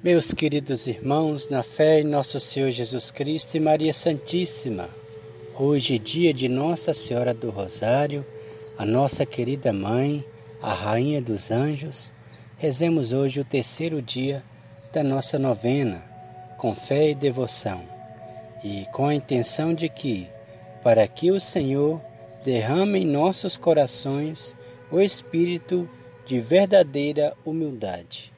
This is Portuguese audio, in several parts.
Meus queridos irmãos, na fé em nosso Senhor Jesus Cristo e Maria Santíssima, hoje dia de Nossa Senhora do Rosário, a nossa querida mãe, a Rainha dos Anjos. Rezemos hoje o terceiro dia da nossa novena, com fé e devoção, e com a intenção de que, para que o Senhor derrame em nossos corações o espírito de verdadeira humildade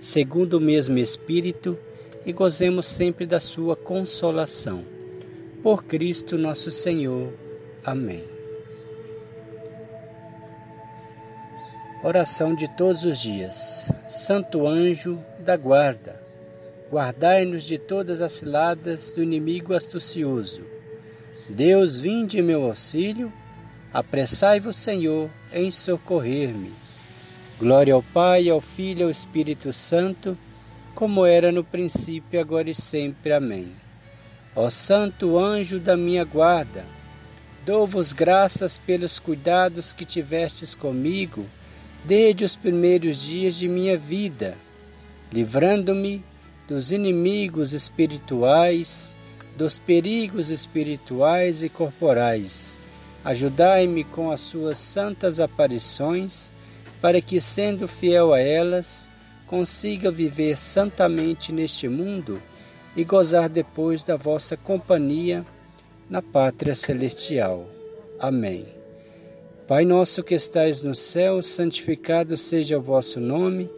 segundo o mesmo Espírito, e gozemos sempre da Sua consolação. Por Cristo nosso Senhor. Amém. Oração de todos os dias. Santo anjo da guarda, guardai-nos de todas as ciladas do inimigo astucioso. Deus, vinde em meu auxílio, apressai-vos, Senhor, em socorrer-me. Glória ao Pai, ao Filho e ao Espírito Santo, como era no princípio, agora e sempre. Amém. Ó Santo anjo da minha guarda, dou-vos graças pelos cuidados que tivestes comigo desde os primeiros dias de minha vida, livrando-me dos inimigos espirituais, dos perigos espirituais e corporais. Ajudai-me com as suas santas aparições para que, sendo fiel a elas, consiga viver santamente neste mundo e gozar depois da vossa companhia na pátria celestial. Amém. Pai nosso que estais no céu, santificado seja o vosso nome.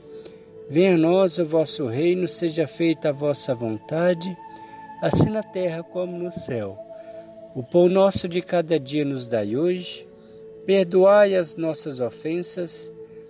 Venha a nós o vosso reino, seja feita a vossa vontade, assim na terra como no céu. O pão nosso de cada dia nos dai hoje. Perdoai as nossas ofensas,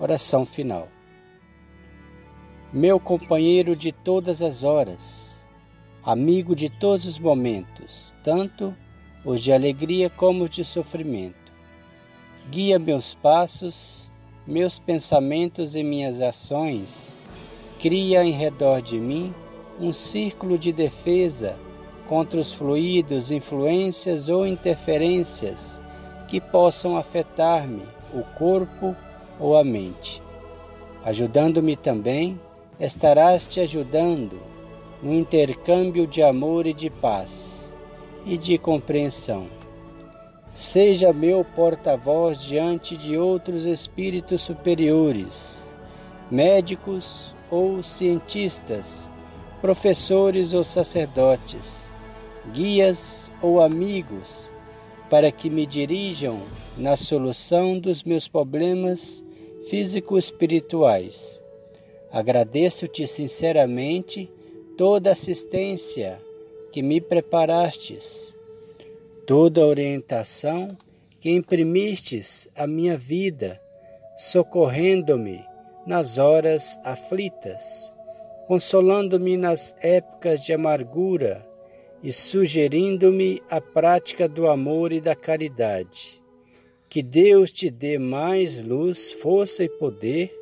Oração final. Meu companheiro de todas as horas, amigo de todos os momentos, tanto os de alegria como os de sofrimento. Guia meus passos, meus pensamentos e minhas ações. Cria em redor de mim um círculo de defesa contra os fluidos, influências ou interferências que possam afetar-me, o corpo, ou a mente. Ajudando-me também, estarás te ajudando no intercâmbio de amor e de paz e de compreensão. Seja meu porta-voz diante de outros espíritos superiores, médicos ou cientistas, professores ou sacerdotes, guias ou amigos, para que me dirijam na solução dos meus problemas físico-espirituais. Agradeço-te sinceramente toda a assistência que me preparastes, toda a orientação que imprimistes à minha vida, socorrendo-me nas horas aflitas, consolando-me nas épocas de amargura e sugerindo-me a prática do amor e da caridade. Que Deus te dê mais luz, força e poder,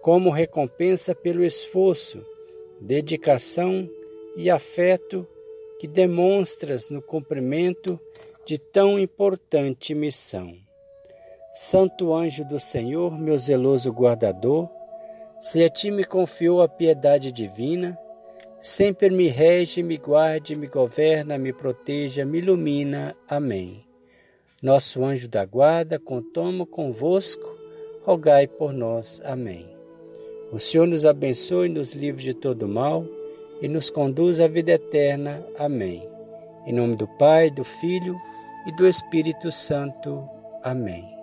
como recompensa pelo esforço, dedicação e afeto que demonstras no cumprimento de tão importante missão. Santo anjo do Senhor, meu zeloso guardador, se a ti me confiou a piedade divina, sempre me rege, me guarde, me governa, me proteja, me ilumina. Amém. Nosso anjo da guarda, contamo convosco, rogai por nós. Amém. O Senhor nos abençoe, nos livre de todo mal e nos conduz à vida eterna. Amém. Em nome do Pai, do Filho e do Espírito Santo. Amém.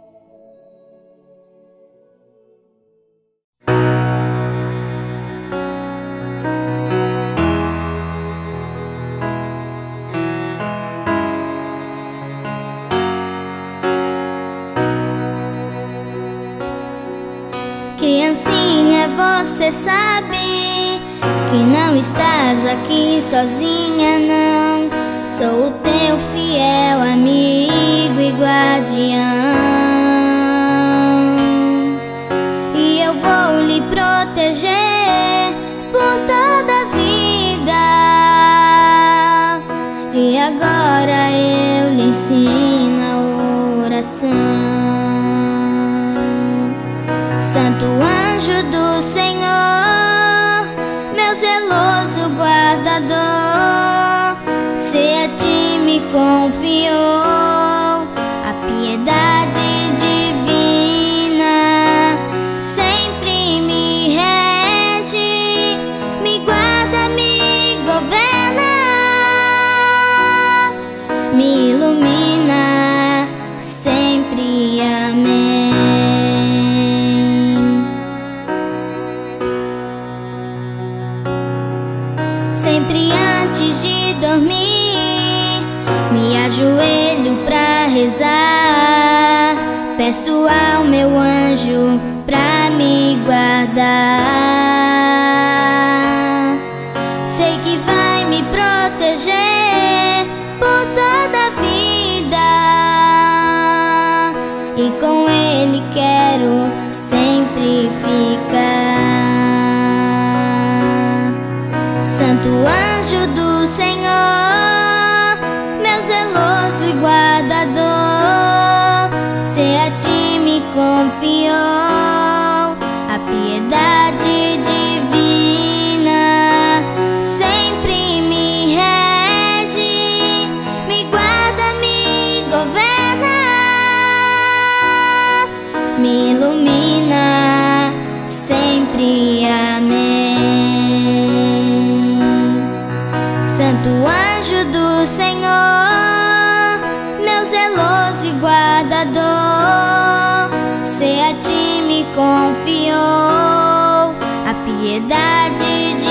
Sabe que não estás aqui sozinha, não. Sou o teu fiel amigo e guardião. E eu vou lhe proteger por toda a vida. E agora eu lhe ensino a oração. Santo anjo do ti rezar. Peço ao meu anjo pra me guardar. Confiou a piedade divina, sempre me rege, me guarda, me governa, me ilumina, sempre amém. Santo anjo do Senhor, meu zeloso e guardador, a me confiou a piedade divina,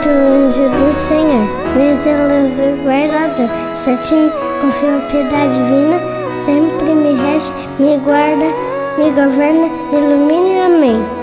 Santo anjo do Senhor, meu zeloso guardador, ti confio piedade divina, sempre me rege, me guarda, me governa, me ilumina, amém.